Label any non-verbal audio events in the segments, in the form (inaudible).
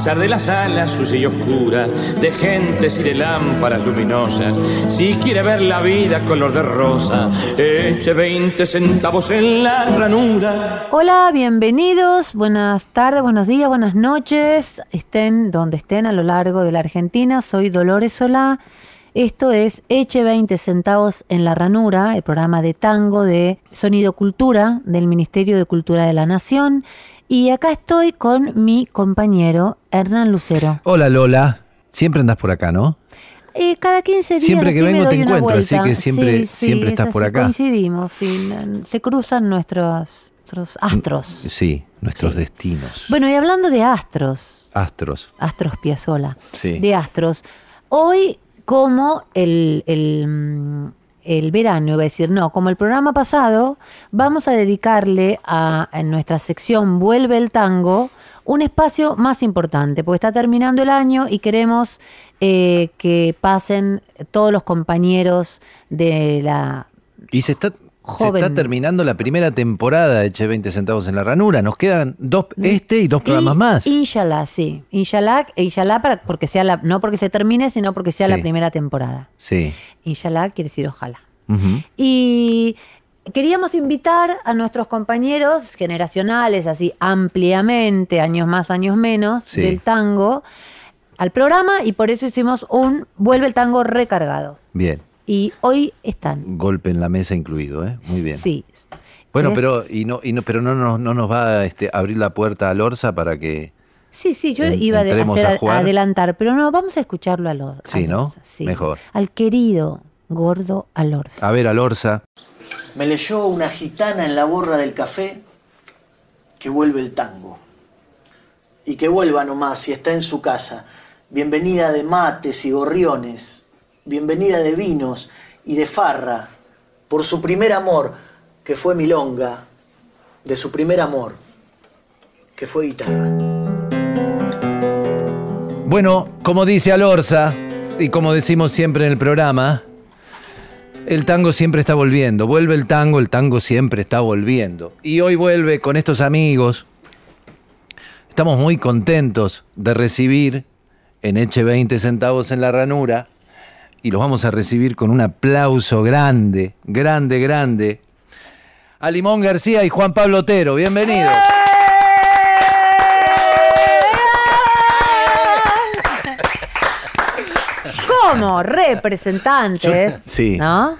Pesar de las alas sucia y oscura, de gentes y de lámparas luminosas, si quiere ver la vida color de rosa, eche 20 centavos en la ranura. Hola, bienvenidos, buenas tardes, buenos días, buenas noches, estén donde estén a lo largo de la Argentina, soy Dolores Solá, esto es Eche 20 centavos en la ranura, el programa de tango de Sonido Cultura del Ministerio de Cultura de la Nación, y acá estoy con mi compañero Hernán Lucero. Hola Lola, siempre andas por acá, ¿no? Eh, cada 15 días Siempre que vengo te encuentro, así que siempre- siempre es estás por acá. Coincidimos, sí, se cruzan nuestros, nuestros astros. Sí, nuestros destinos. Bueno, y hablando de astros, Astros. Astros Piazzolla, Sí. de astros, hoy como el, el, mm, el verano, iba a decir, no, como el programa pasado, vamos a dedicarle a, nuestra sección Vuelve el Tango un espacio más importante, porque está terminando el año y queremos eh, que pasen todos los compañeros de la Y se está, se está terminando la primera temporada de Eche 20 centavos en la ranura. Nos quedan dos, este y dos programas Y- más. Inshallah, sí. Inshallah, e inshallah para, porque sea la, no porque se termine, sino porque sea Sí. la primera temporada. Sí. Inshallah quiere decir ojalá. Y queríamos invitar a nuestros compañeros generacionales, así ampliamente, años más, años menos, Sí. del tango, al programa y por eso hicimos un Vuelve el tango recargado. Bien. Y hoy están. Golpe en la mesa incluido, ¿eh? Muy bien. Sí. Bueno, pero, y no, y no, pero no, nos- no nos va a este, abrir la puerta a Lorza para que. Sí, sí, yo En- iba a de- hacer adelantar, pero no, vamos a escucharlo a los. Sí, ¿no? Mejor. Al querido gordo Alorza. A ver, a Lorza. Me leyó una gitana en la borra del café que vuelve el tango. Y que vuelva nomás si está en su casa. Bienvenida de mates y gorriones. Bienvenida de vinos y de farra. Por su primer amor, que fue milonga. De su primer amor, que fue guitarra. Bueno, como dice Alorza, y como decimos siempre en el programa, el tango siempre está volviendo. Vuelve el tango, el tango siempre está volviendo. Y hoy vuelve con estos amigos. Estamos muy contentos de recibir en Eche 20 centavos en la ranura. Y los vamos a recibir con un aplauso grande, grande, grande. A Limón García y Juan Pablo Otero. Bienvenidos. (laughs) Como representantes, Sí. ¿no?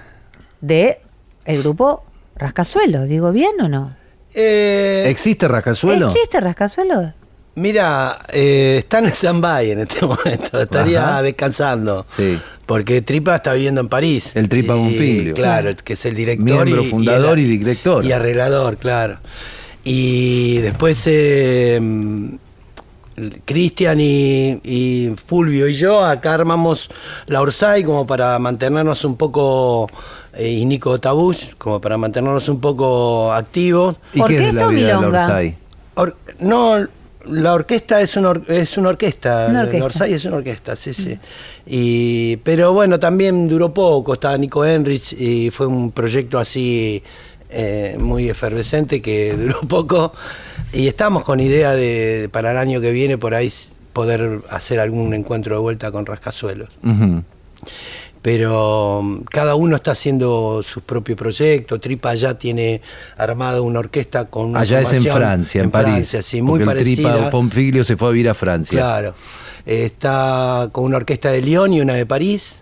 De el grupo Rascazuelo, ¿digo bien o no? Eh, ¿Existe Rascazuelo? ¿Existe Rascazuelo? Mira, eh, está en stand-by en este (laughs) momento. Estaría Ajá. descansando. Sí. Porque Tripa está viviendo en París. El Tripa Bonfiglio. Claro, que es el director. Miembro y- fundador el- y director. Y arreglador, claro. Y después eh, Cristian y, y Fulvio y yo acá armamos la Orsay como para mantenernos un poco. eh, y Nico Tabush, como para mantenernos un poco activos. ¿Y qué es la ¿Orquesta o vida de la milonga? Orsay? Or- no, la orquesta es una, or- es una orquesta. Una orquesta. Orsay es una orquesta, sí, sí. Y, pero bueno, también duró poco. Estaba Nico Enrich y fue un proyecto así eh, muy efervescente que (laughs) duró poco. Y estamos con idea de para el año que viene por ahí poder hacer algún encuentro de vuelta con Rascazuelos. Ujú. Pero mm, cada uno está haciendo su propio proyecto. Tripa ya tiene armada una orquesta con una Allá es en Francia, en, París. Francia, sí, muy parecida. Tripa Fonfiglio se fue a vivir a Francia. Claro. Está con una orquesta de Lyon y una de París.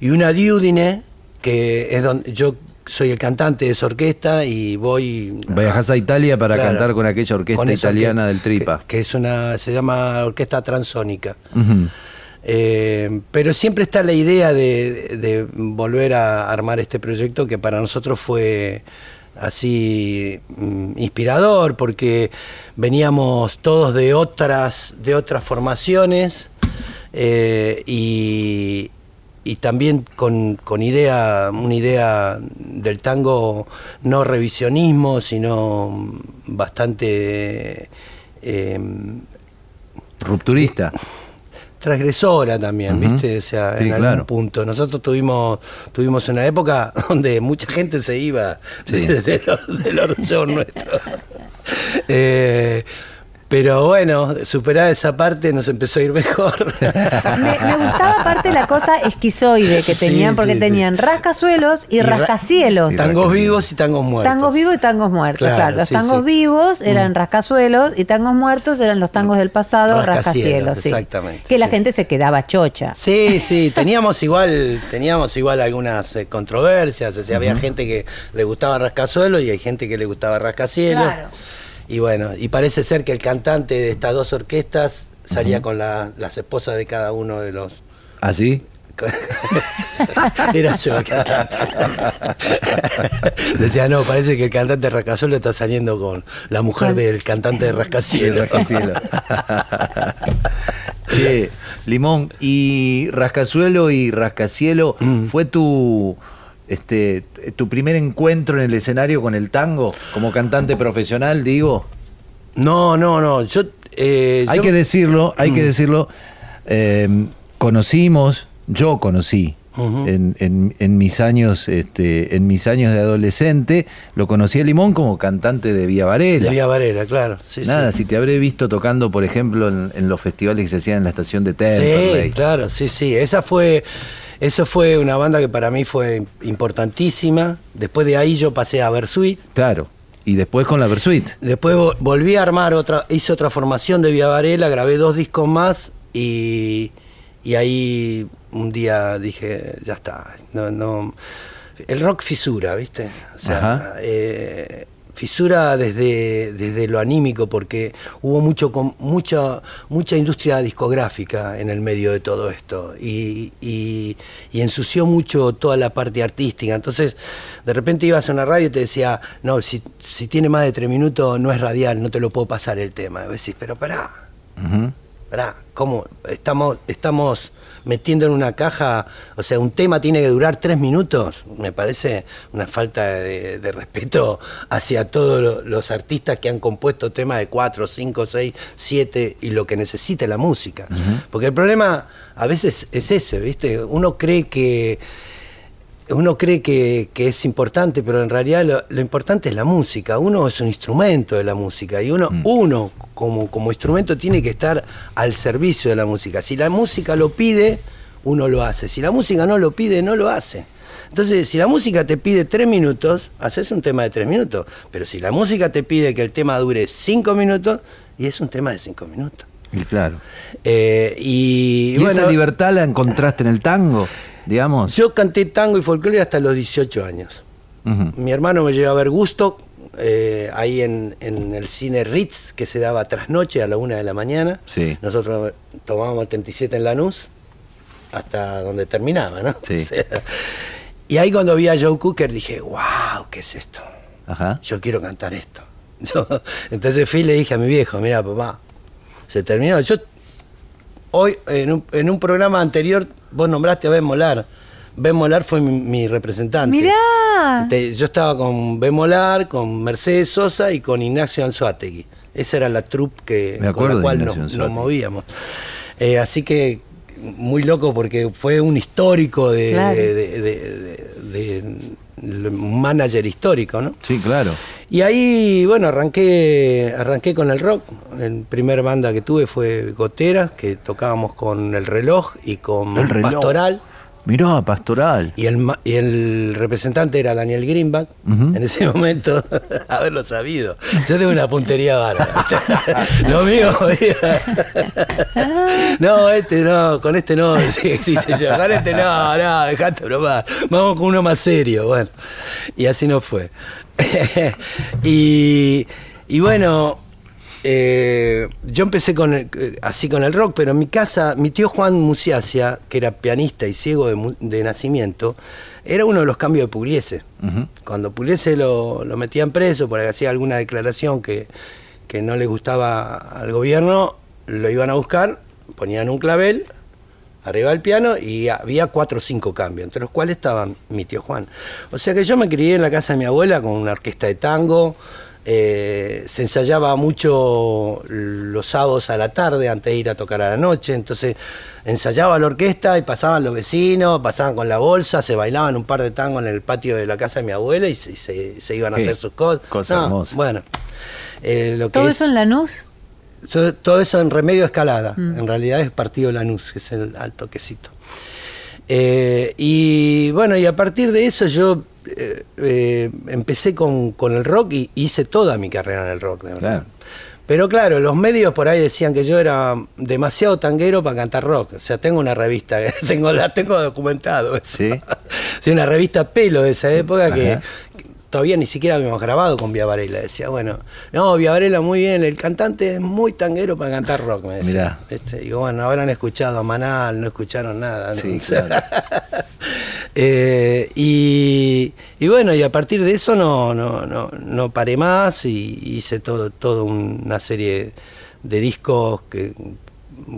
Y una de Udine, que es donde yo soy el cantante de esa orquesta y voy... Viajas a Italia para Claro. cantar con aquella orquesta Con italiana orque- del Tripa. Que, que es una, se llama Orquesta Transónica. Ujú. Eh, pero siempre está la idea de, volver a armar este proyecto que para nosotros fue así mm, inspirador porque veníamos todos de otras de otras formaciones eh, y, y también con, con idea una idea del tango no revisionismo sino bastante eh, Rupturista. Transgresora también. ¿viste? O sea, Sí, en algún claro. punto. Nosotros tuvimos tuvimos una época (laughs) donde mucha gente se iba Sí. de, (laughs) de los, de los shows nuestros. (laughs) Eh, pero bueno, superada esa parte nos empezó a ir mejor. (laughs) Me, me gustaba aparte la cosa esquizoide que Sí, tenían, porque sí, sí. tenían rascasuelos y, ra- rascacielos. Tangos vivos y tangos muertos. Tangos vivos y tangos muertos, Claro, claro. Los sí, tangos sí. Mm. vivos eran rascazuelos y tangos muertos eran los tangos del pasado, Rascacielos, rascacielos. sí. exactamente, Que la gente se quedaba chocha. Sí, sí, teníamos igual, teníamos igual algunas eh, controversias, o sea, había gente que le gustaba rascazuelo y hay gente que le gustaba rascacielos. Claro. Y bueno, y parece ser que el cantante de estas dos orquestas salía con la- las esposas de cada uno de los. ¿Así? (laughs) Era yo el cantante. (laughs) Decía, no, parece que el cantante de Rascacielos está saliendo con la mujer del cantante de Rascacielos. (laughs) Che, Limón, y Rascazuelo y Rascacielo, Mm. ¿fue tu este tu primer encuentro en el escenario con el tango? Como cantante profesional, digo. No, no, no. Yo, eh, Hay yo- que decirlo, hay Mm. que decirlo. eh, conocimos, yo conocí en, en- en mis años, este, en mis años de adolescente, lo conocí a Limón como cantante de Vía Varela. de Vía Varela, claro. Sí, Nada, sí. si te habré visto tocando, por ejemplo, en, en los festivales que se hacían en la estación de Temperley. Sí, claro, sí, sí. Esa fue, eso fue una banda que para mí fue importantísima. Después de ahí yo pasé a Versuit. Claro. Y después con la Versuit. Después vo- volví a armar otra, hice otra formación de Vía Varela, grabé dos discos más y, y ahí un día dije, ya está, no, no. El rock fisura, ¿viste? O sea, Ajá. eh, fisura desde, desde lo anímico, porque hubo mucho mucha, mucha industria discográfica en el medio de todo esto y, y- y ensució mucho toda la parte artística. Entonces, de repente ibas a una radio y te decía, no, si, si tiene más de tres minutos no es radial, no te lo puedo pasar el tema. Y vos decís, pero pará, Ujú. pará, ¿cómo? Estamos, estamos metiendo en una caja, o sea, un tema tiene que durar tres minutos, me parece una falta de, de respeto hacia todos lo- los artistas que han compuesto temas de cuatro, cinco, seis, siete y lo que necesita la música. Porque el problema a veces es ese, ¿viste? Uno cree que uno cree que, que es importante, pero en realidad lo, lo importante es la música. Uno es un instrumento de la música y uno, uno como, como instrumento tiene que estar al servicio de la música. Si la música lo pide, uno lo hace. Si la música no lo pide, no lo hace. Entonces, si la música te pide tres minutos, haces un tema de tres minutos. Pero si la música te pide que el tema dure cinco minutos, y es un tema de cinco minutos. Y claro. Eh, y, ¿Y, bueno, esa libertad la encontraste en el tango, digamos? yo canté tango y folclore hasta los 18 años. Mi hermano me llevó a ver Gusto, eh, ahí en, en el cine Ritz, que se daba trasnoche a la una de la mañana. Sí. Nosotros tomábamos 37 en Lanús, hasta donde terminaba, ¿no? Sí. (laughs) O sea, y ahí cuando vi a Joe Cooker dije, wow, ¿qué es esto? Ajá. Yo quiero cantar esto. (laughs) Yo- entonces fui y le dije a mi viejo, mira papá, se terminó. Yo hoy en un, en un programa anterior vos nombraste a Ben Molar. Ben Molar fue mi, mi representante. Mirá. Te- yo estaba con Ben Molar, con Mercedes Sosa y con Ignacio Anzuategui. Esa era la troupe que, Me con la cual nos, movíamos. Eh, así que muy loco porque fue un histórico de, Claro. de- de- de- de- de- un manager histórico, ¿no? Sí, claro. Y ahí, bueno, arranqué, arranqué con el rock. El primer banda que tuve fue Goteras, que tocábamos con El Reloj y con El Reloj. Pastoral. Mirá, pastoral. Y el, y el representante era Daniel Greenback, en ese (laughs) momento, (laughs) haberlo sabido. Yo tengo una puntería bárbara. (laughs) Lo mío, no, este no, con este no, sí, sí, sí, con este no, no, dejate bromar. Vamos con uno más serio, bueno. Y así no fue. y, y bueno, eh, yo empecé con el- así con el rock, pero en mi casa, mi tío Juan Musiacia, que era pianista y ciego de, nacimiento, era uno de los cambios de Pugliese. Cuando Pugliese lo, lo metían preso porque hacía alguna declaración que, que no le gustaba al gobierno, lo iban a buscar, ponían un clavel arriba del piano y había cuatro o cinco cambios, entre los cuales estaba mi tío Juan. O sea que yo me crié en la casa de mi abuela con una orquesta de tango, eh, se ensayaba mucho los sábados a la tarde antes de ir a tocar a la noche, entonces ensayaba la orquesta y pasaban los vecinos, pasaban con la bolsa, se bailaban un par de tangos en el patio de la casa de mi abuela y se, se- se iban a hacer sus cosas. cosa hermosa. Bueno, eh, lo que ¿Todo es- eso en Lanús? So- todo eso en Remedio Escalada. En realidad es Partido Lanús, que es el alto quesito. Eh, y bueno, y a partir de eso yo eh, eh, empecé con, con el rock y hice toda mi carrera en el rock, de verdad. Claro. Pero claro, los medios por ahí decían que yo era demasiado tanguero para cantar rock. O sea, tengo una revista, (laughs) tengo, la tengo documentado. eso. Sí. (laughs) Sí, una revista pelo de esa época Ajá. que todavía ni siquiera habíamos grabado con Varela. Decía, bueno, no, Vía Varela muy bien, el cantante es muy tanguero para cantar rock, me decía. Este, digo, bueno, habrán escuchado a Manal, no escucharon nada. ¿no? Sí, (laughs) claro. eh, y, y bueno, y a partir de eso no, no, no, no paré más y hice todo, todo una serie de discos que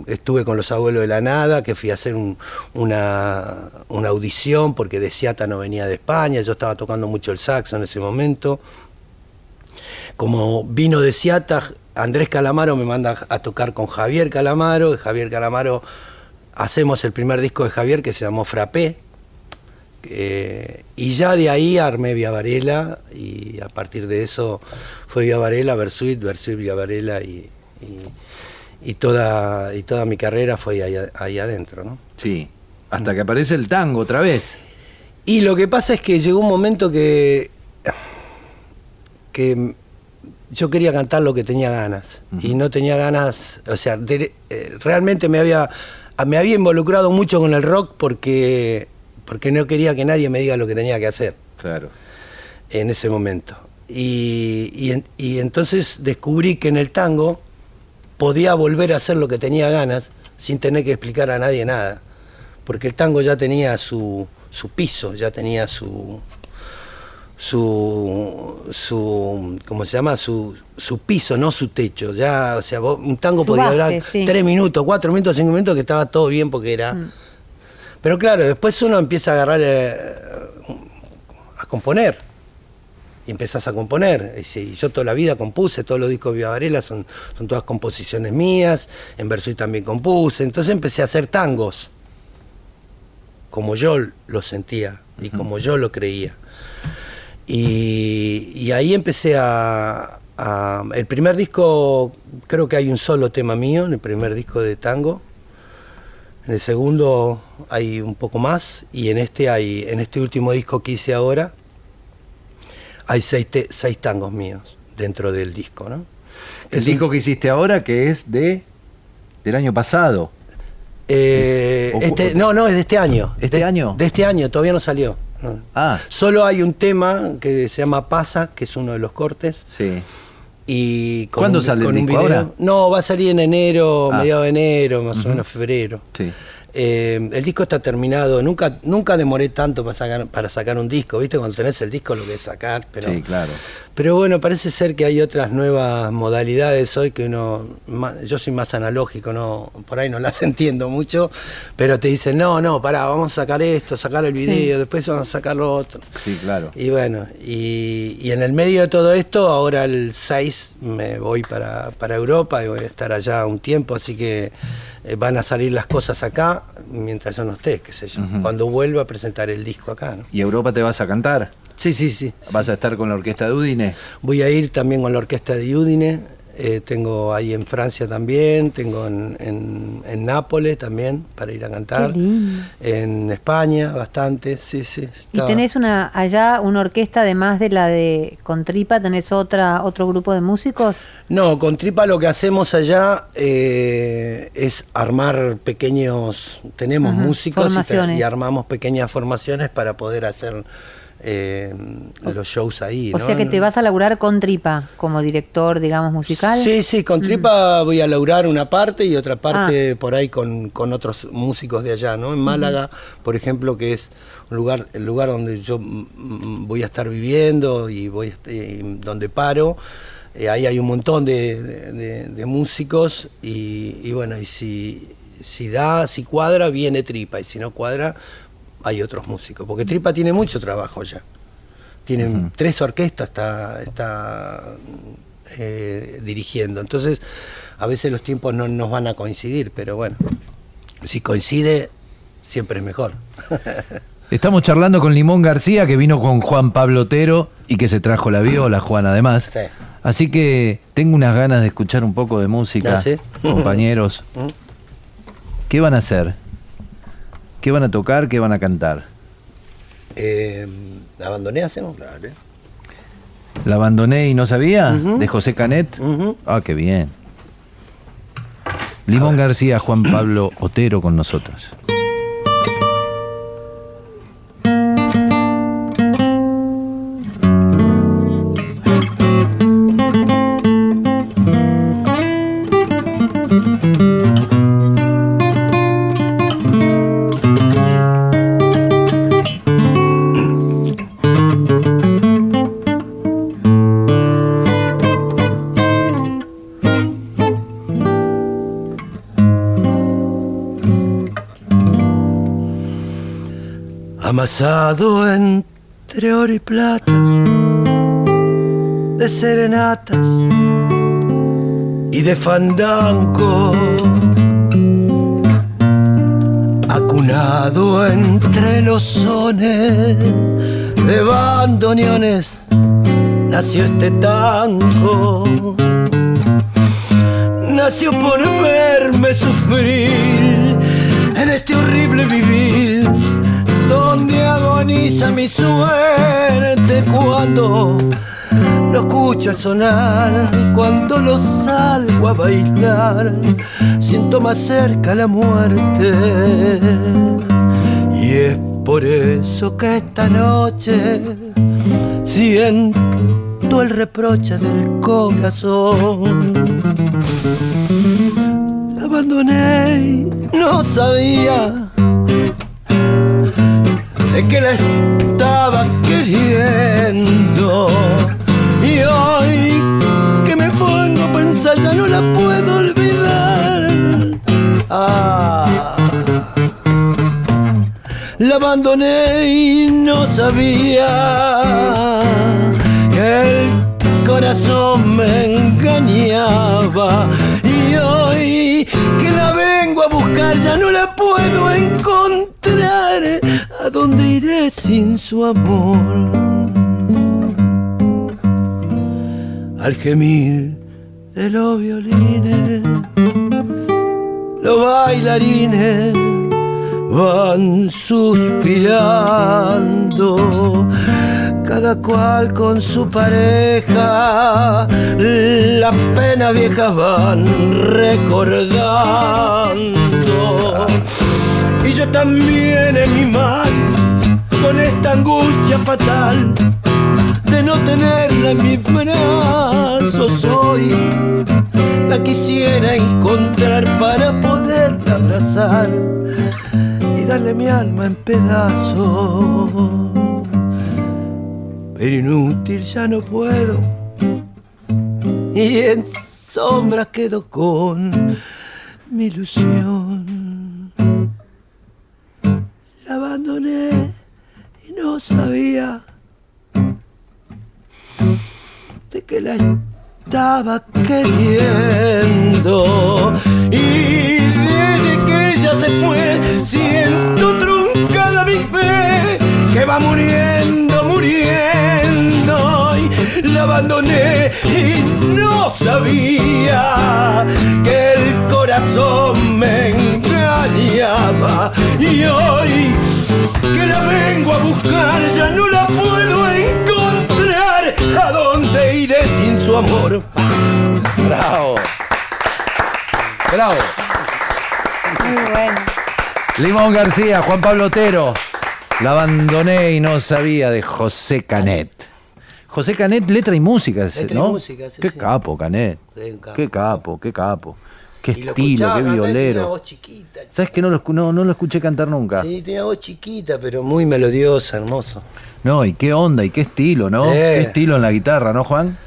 estuve con los abuelos de la nada, que fui a hacer un- una, una audición porque De Seata no venía de España, yo estaba tocando mucho el saxo en ese momento. Como vino de Seata, Andrés Calamaro me manda a tocar con Javier Calamaro, Javier Calamaro hacemos el primer disco de Javier que se llamó Frappé. eh, y ya de ahí armé Vía Varela y a partir de eso fue Vía Varela, Versuit, Versuit, Vía Varela y- y toda, y toda mi carrera fue ahí, ahí adentro. ¿no? Sí. Hasta que aparece el tango otra vez. Y lo que pasa es que llegó un momento que, que yo quería cantar lo que tenía ganas. Y no tenía ganas, o sea, de- eh, realmente me había, me había involucrado mucho con el rock porque, porque no quería que nadie me diga lo que tenía que hacer Claro. en ese momento. Y, y entonces descubrí que en el tango podía volver a hacer lo que tenía ganas sin tener que explicar a nadie nada. Porque el tango ya tenía su, su piso, ya tenía su, su, su ¿cómo se llama? Su, su piso, no su techo. Ya, o sea, vos- un tango Su podía base, durar sí. tres minutos, cuatro minutos, cinco minutos, que estaba todo bien porque era... Pero claro, después uno empieza a agarrar, eh, a componer. Y empezás a componer. Y yo toda la vida compuse, todos los discos de Vía Varela son, son todas composiciones mías, en Versuit también compuse. Entonces empecé a hacer tangos, como yo lo sentía y como yo lo creía. Y, y ahí empecé a, a- El primer disco, creo que hay un solo tema mío, en el primer disco de tango. En el segundo hay un poco más y en este hay en este último disco que hice ahora hay seis, te- seis tangos míos dentro del disco, ¿no? El Es un- disco que hiciste ahora que es de del año pasado. Eh, Es- o- este- no, no, es de este año. ¿Este De- año? De este año, todavía no salió. no. Ah, Solo hay un tema que se llama Pasa, que es uno de los cortes. sí. Y con ¿Cuándo un- sale el con disco? ¿Ahora? No, va a salir en enero, Ah. mediados de enero, más o menos febrero. Sí. Eh, el disco está terminado. Nunca, nunca demoré tanto para sacar, para sacar un disco. ¿Viste? Cuando tenés el disco lo que es sacar. Pero, Sí, claro. Pero bueno, parece ser que hay otras nuevas modalidades hoy que uno. Yo soy más analógico, no por ahí no las (laughs) entiendo mucho. Pero te dicen, no, no, pará, vamos a sacar esto, sacar el video, después vamos a sacar lo otro. Sí, claro. Y bueno, y, y en el medio de todo esto, ahora el 6 me voy para, para Europa y voy a estar allá un tiempo, así que eh, van a salir las cosas acá mientras yo no esté, qué sé yo. Cuando vuelva a presentar el disco acá, ¿no? ¿Y Europa te vas a cantar? Sí, sí, sí. ¿Vas a estar con la orquesta de Udine? Voy a ir también con la orquesta de Udine Eh, tengo ahí en Francia también, tengo en, en- en Nápoles también para ir a cantar. En España bastante, sí, sí. Y tenés una allá una orquesta además de la de con tripa, tenés otra otro grupo de músicos. No, con Tripa lo que hacemos allá eh, es armar pequeños, tenemos Ajá, músicos y, y armamos pequeñas formaciones para poder hacer eh, los shows ahí. O ¿no? sea que te vas a laburar con tripa como director, digamos, musical. Sí, sí, con Tripa voy a laurar una parte y otra parte Ah. por ahí con, con otros músicos de allá, ¿no? En Málaga, por ejemplo, que es un lugar, el lugar donde yo mm, mm, voy a estar viviendo y voy a est- y donde paro. eh, ahí hay un montón de, de- de músicos y, y bueno, y si, si da, si cuadra, viene Tripa y si no cuadra, hay otros músicos. Porque Tripa tiene mucho trabajo ya. Tienen tres orquestas, está, está eh, dirigiendo. Entonces, a veces los tiempos no nos van a coincidir, pero bueno, si coincide, siempre es mejor. (laughs) Estamos charlando con Limón García, que vino con Juan Pablo Otero y que se trajo la viola, Juan, además. Sí. Así que tengo unas ganas de escuchar un poco de música, ¿Ah, sí? compañeros. (laughs) ¿Mm? ¿Qué van a hacer? ¿Qué van a tocar? ¿Qué van a cantar? Eh, ¿Abandoné hacemos? Dale. ¿La abandoné y no sabía? ¿De José Canet? Ah, qué bien. Limón García, Juan Pablo Otero con nosotros. Amasado entre oro y plata, de serenatas y de fandango, acunado entre los sones de bandoneones, nació este tango. Nació por verme sufrir en este horrible vivir donde agoniza mi suerte cuando lo escucho al sonar, cuando lo salgo a bailar, siento más cerca la muerte. Y es por eso que esta noche siento el reproche del corazón. La abandoné y no sabía de que la estaba queriendo. Y hoy que me pongo a pensar ya no la puedo olvidar. Ah, la abandoné y no sabía que el corazón me engañaba. Y hoy que la vengo a buscar ya no la puedo encontrar. ¿A dónde iré sin su amor? Al gemir de los violines, los bailarines van suspirando, cada cual con su pareja, las penas viejas van recordando. Y yo también en mi mal, con esta angustia fatal de no tenerla en mis brazos hoy, la quisiera encontrar para poderla abrazar y darle mi alma en pedazos. Pero inútil ya no puedo y en sombra quedo con mi ilusión. Y no sabía de que la estaba queriendo. Y desde que ella se fue, siento truncada mi fe, que va muriendo, muriendo. Y la abandoné y no sabía que el corazón me Y hoy que la vengo a buscar ya no la puedo encontrar. ¿A dónde iré sin su amor? Bravo. Bravo. Muy bueno. Limón García, Juan Pablo Otero. La abandoné y no sabía de José Canet. José Canet, letra y música, Letra y ¿no? música, sí, qué sí. capo, Canet. Sí, un capo. Qué capo, qué capo. Qué Y estilo, qué cantar, Tenía violero. voz chiquita. ¿Sabes que no lo, no, no lo escuché cantar nunca? Sí, tenía voz chiquita, pero muy melodiosa, hermoso. No, y qué onda, y qué estilo, ¿no? Eh. Qué estilo en la guitarra, ¿no, Juan?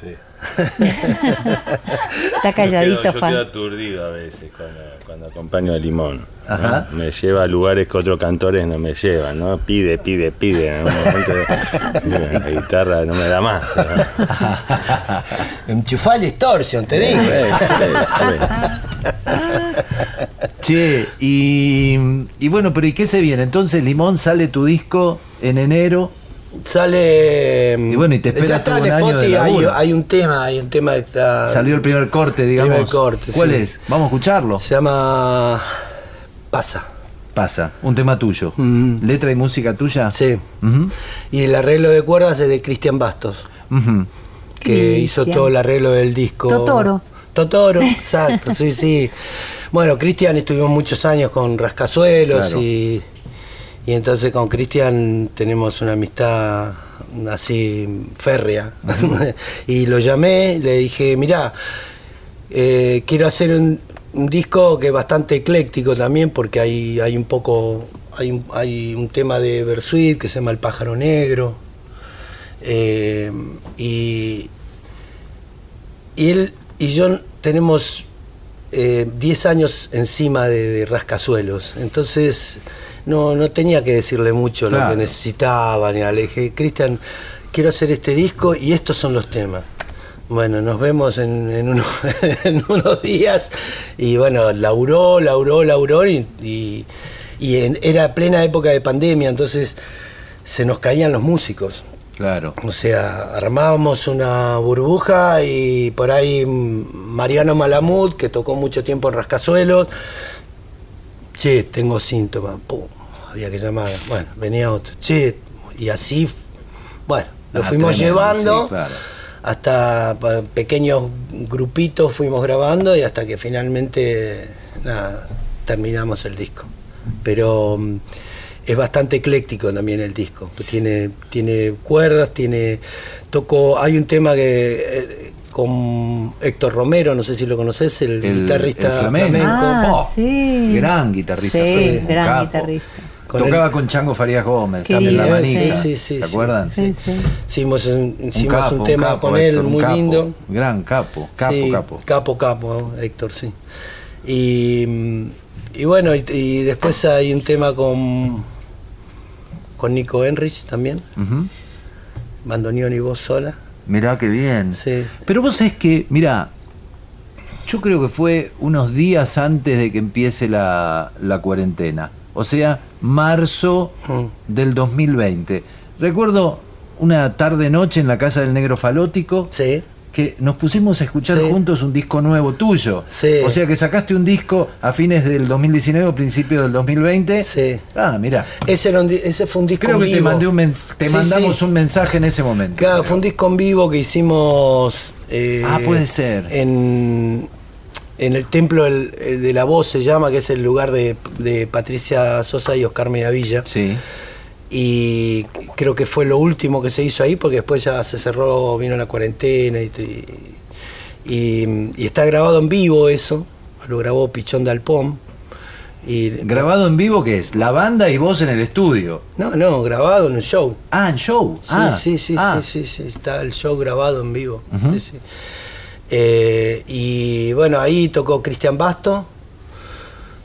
Sí. (laughs) (laughs) Está calladito, yo quedo, yo Juan. quedo aturdido a veces cuando, cuando acompaño a Limón. Me lleva a lugares que otros cantores no me llevan, ¿no? Pide, pide, pide. En un momento (laughs) la guitarra no me da más. ¿no? (laughs) Enchufá el distorsión, te dije. Che, y, y bueno, pero ¿y qué se viene? Entonces, Limón, sale tu disco en enero. Sale. Y bueno, y te espera todo un año de hay, hay un tema, hay un tema que está. Salió el primer corte, digamos. Primer corte, ¿Cuál sí. es? Vamos a escucharlo. Se llama. Pasa. Pasa, un tema tuyo. Mm. ¿Letra y música tuya? Sí. Y el arreglo de cuerdas es de Cristian Bastos, que hizo todo el arreglo del disco. Totoro. Totoro, (laughs) exacto, sí, sí. Bueno, Cristian estuvimos muchos años con Rascazuelos Claro. y, y entonces con Cristian tenemos una amistad así férrea. (laughs) y lo llamé, le dije, mirá, eh, quiero hacer un, un disco que es bastante ecléctico también porque hay, hay un poco, hay un, hay un tema de Bersuit que se llama El pájaro negro. eh, y, y él y yo tenemos eh, 10 años encima de, de rascazuelos, entonces no, no tenía que decirle mucho lo que necesitaba, ni le dije, Cristian, quiero hacer este disco y estos son los temas. Bueno, nos vemos en, en uno- (laughs) en unos días y bueno, lauró, lauró, lauró y, y- y en- era plena época de pandemia, entonces se nos caían los músicos. Claro. O sea, armábamos una burbuja y por ahí Mariano Malamud, que tocó mucho tiempo en Rascazuelos, che, tengo síntomas, pum, había que llamar, bueno, venía otro, che, y así, bueno, lo Ah, fuimos tremendo, llevando, sí, claro. hasta pequeños grupitos fuimos grabando y hasta que finalmente, nada, terminamos el disco. Pero mm, es bastante ecléctico también el disco. Tiene, tiene cuerdas, tiene. Toco. Hay un tema que. eh, con Héctor Romero, no sé si lo conoces, el, El- guitarrista el flamenco. Ah, Oh, sí. Gran guitarrista. Sí, gran capo. guitarrista. Con Tocaba el- con Chango Farías Gómez, también la bien, manija. sí, sí, sí, ¿Se acuerdan? Sí, sí. Hicimos, un, Un hicimos capo, un tema capo, con él Héctor, muy capo. lindo. Gran capo, capo, Sí, capo. Capo, capo, Héctor, sí. Y, y bueno, y, y después hay un tema con, con Nico Enrich también, Ujú. bandoneón y voz sola. Mirá qué bien. Sí. Pero vos sabés que, mirá, yo creo que fue unos días antes de que empiece la, la cuarentena. O sea, marzo Mm. del 2020. Recuerdo una tarde-noche en la casa del negro falótico Sí. Que nos pusimos a escuchar Sí. juntos un disco nuevo tuyo. Sí. O sea que sacaste un disco a fines del 2019 o principios del 2020. Sí. Ah, mira. Ese, era un di- ese fue un disco Creo en que te, vivo. mandé un te Sí, mandamos un mensaje en ese momento. Claro, creo. fue un disco en vivo que hicimos. eh, Ah, puede ser. En, en el Templo eh, de la Voz se llama, que es el lugar de, de Patricia Sosa y Oscar Mediavilla. Sí. Y creo que fue lo último que se hizo ahí, porque después ya se cerró, vino la cuarentena y, y- y está grabado en vivo eso. Lo grabó Pichón de Alpón. Y, ¿Grabado en vivo qué es? La banda y vos en el estudio. No, no, grabado en un show. Ah, en show. Sí, Ah, sí, sí, ah. sí, sí, sí, está el show grabado en vivo. Ujú. sí, sí. Eh, y bueno, ahí tocó Cristian Basto,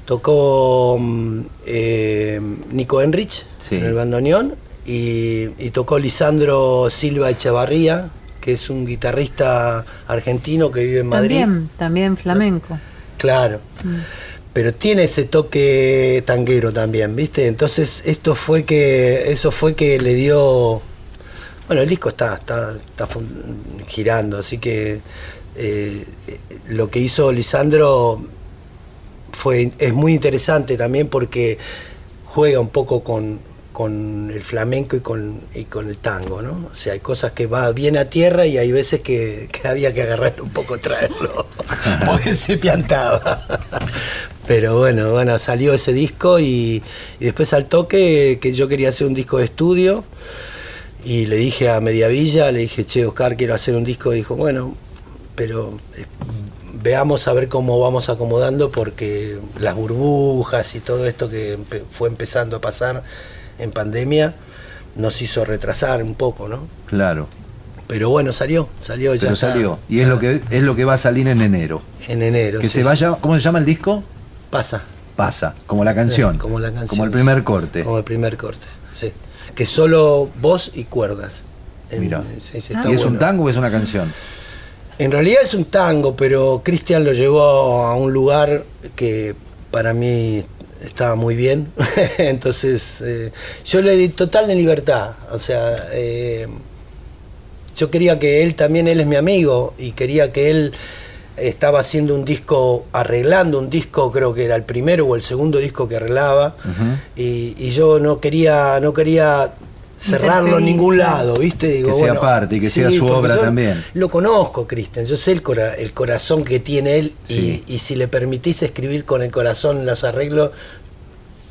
tocó mm, eh, Nico Enrich Sí. en el bandoneón y, y tocó Lisandro Silva Echevarría, que es un guitarrista argentino que vive en Madrid. También, también flamenco. Claro. Pero tiene ese toque tanguero también, ¿viste? Entonces esto fue que eso fue que le dio Bueno, el disco está, está, está girando, así que eh, lo que hizo Lisandro fue, es muy interesante también porque juega un poco con, con el flamenco y con, y con el tango, ¿no? O sea, hay cosas que va bien a tierra y hay veces que, que había que agarrarlo un poco, traerlo, (laughs) porque se piantaba. Pero bueno, bueno, salió ese disco y, y después al toque que yo quería hacer un disco de estudio y le dije a Mediavilla, le dije, che, Oscar, quiero hacer un disco. Y dijo, bueno, pero eh, veamos a ver cómo vamos acomodando porque las burbujas y todo esto que fue empezando a pasar en pandemia nos hizo retrasar un poco, ¿no? Claro. Pero bueno, salió, salió ya. Pero está. salió. Y es lo que es lo que va a salir en enero. En enero. Que sí, se vaya. ¿Cómo se llama el disco? Pasa. Pasa. Como la canción. Sí, como la canción. Como el primer corte. Como el primer corte, sí. Que solo voz y cuerdas. En- ¿Y es un tango o es una canción? En realidad es un tango, pero Cristian lo llevó a un lugar que para mí estaba muy bien. (laughs) Entonces, eh, yo le di total de libertad. O sea, eh, yo quería que él también, él es mi amigo, y quería que él estaba haciendo un disco, arreglando un disco, creo que era el primero o el segundo disco que arreglaba, y, y yo no quería, no quería cerrarlo en ningún lado, ¿viste? Digo, Que sea bueno, parte y que sea su obra también. Lo conozco, Cristian, yo sé el, cora- el corazón que tiene él, Sí. y, y si le permitís escribir con el corazón los arreglos,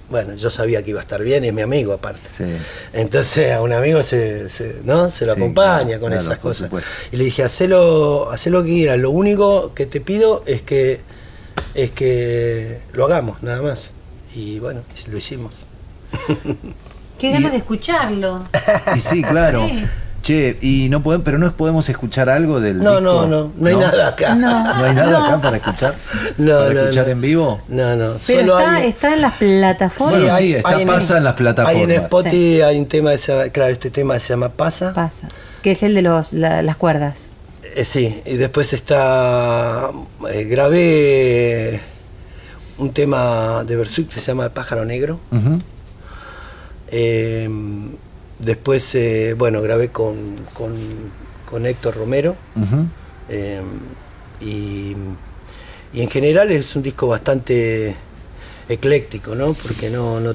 bueno, yo sabía que iba a estar bien, es mi amigo aparte. Sí. Entonces a un amigo se, se- ¿no? se lo Sí, acompaña claro, con claro, esas cosas. supuesto. Y le dije, hacelo, hacelo lo que quieras, lo único que te pido es que, es que lo hagamos, nada más. Y bueno, lo hicimos. (laughs) Qué ganas de escucharlo. (laughs) Y sí, claro. Sí. Che, y no podemos, pero no podemos escuchar algo del No, disco? no, no, no hay nada acá. No. ¿No hay nada No. acá para escuchar? (laughs) No, ¿Para no, escuchar no. en vivo? No, no, Pero solo está, hay... está en las plataformas. Bueno, sí, está Pasa en las plataformas. Hay en Spotify, hay un tema, que se llama- claro, este tema se llama Pasa. Pasa. Que es el de los, la- las cuerdas. Eh, sí, y después está. eh, grabé un tema de Bersuit que se llama El pájaro negro. Ujú. Eh, después, eh, bueno, grabé con, con, con Héctor Romero. Eh, y, y en general es un disco bastante ecléctico, ¿no? Porque no, no,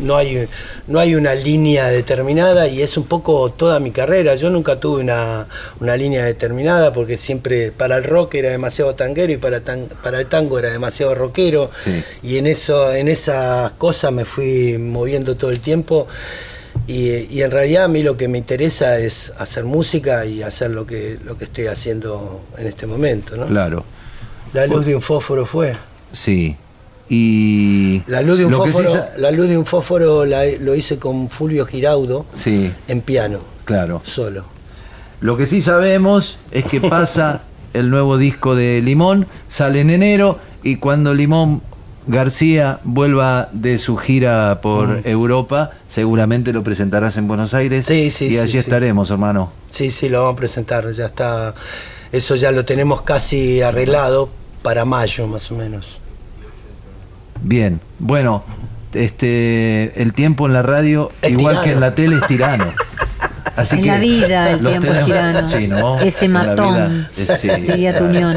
no, hay, no hay una línea determinada y es un poco toda mi carrera. Yo nunca tuve una, una línea determinada porque siempre para el rock era demasiado tanguero y para, tan- para el tango era demasiado rockero. Sí. Y en, eso, en esas cosas me fui moviendo todo el tiempo. Y, y en realidad a mí lo que me interesa es hacer música y hacer lo que, lo que estoy haciendo en este momento. ¿no? Claro. La luz de un fósforo fue. Sí. Y. La luz de un sí fósforo, la luz de un fósforo la- lo hice con Fulvio Giraudo Sí, en piano, claro. solo. Lo que sí sabemos es que pasa el nuevo disco de Limón, sale en enero y cuando Limón García vuelva de su gira por Europa, seguramente lo presentarás en Buenos Aires. Sí, sí, y allí sí. estaremos, hermano. Sí, sí, lo vamos a presentar, ya está. Eso ya lo tenemos casi arreglado para mayo más o menos. Bien, bueno, este el tiempo en la radio, Es igual tirano. que en la tele, es tirano. Así En que la vida el los tiempo es tirano. Sí, ¿no? Ese En la matón, vida es- sí, diría claro. Tuñón.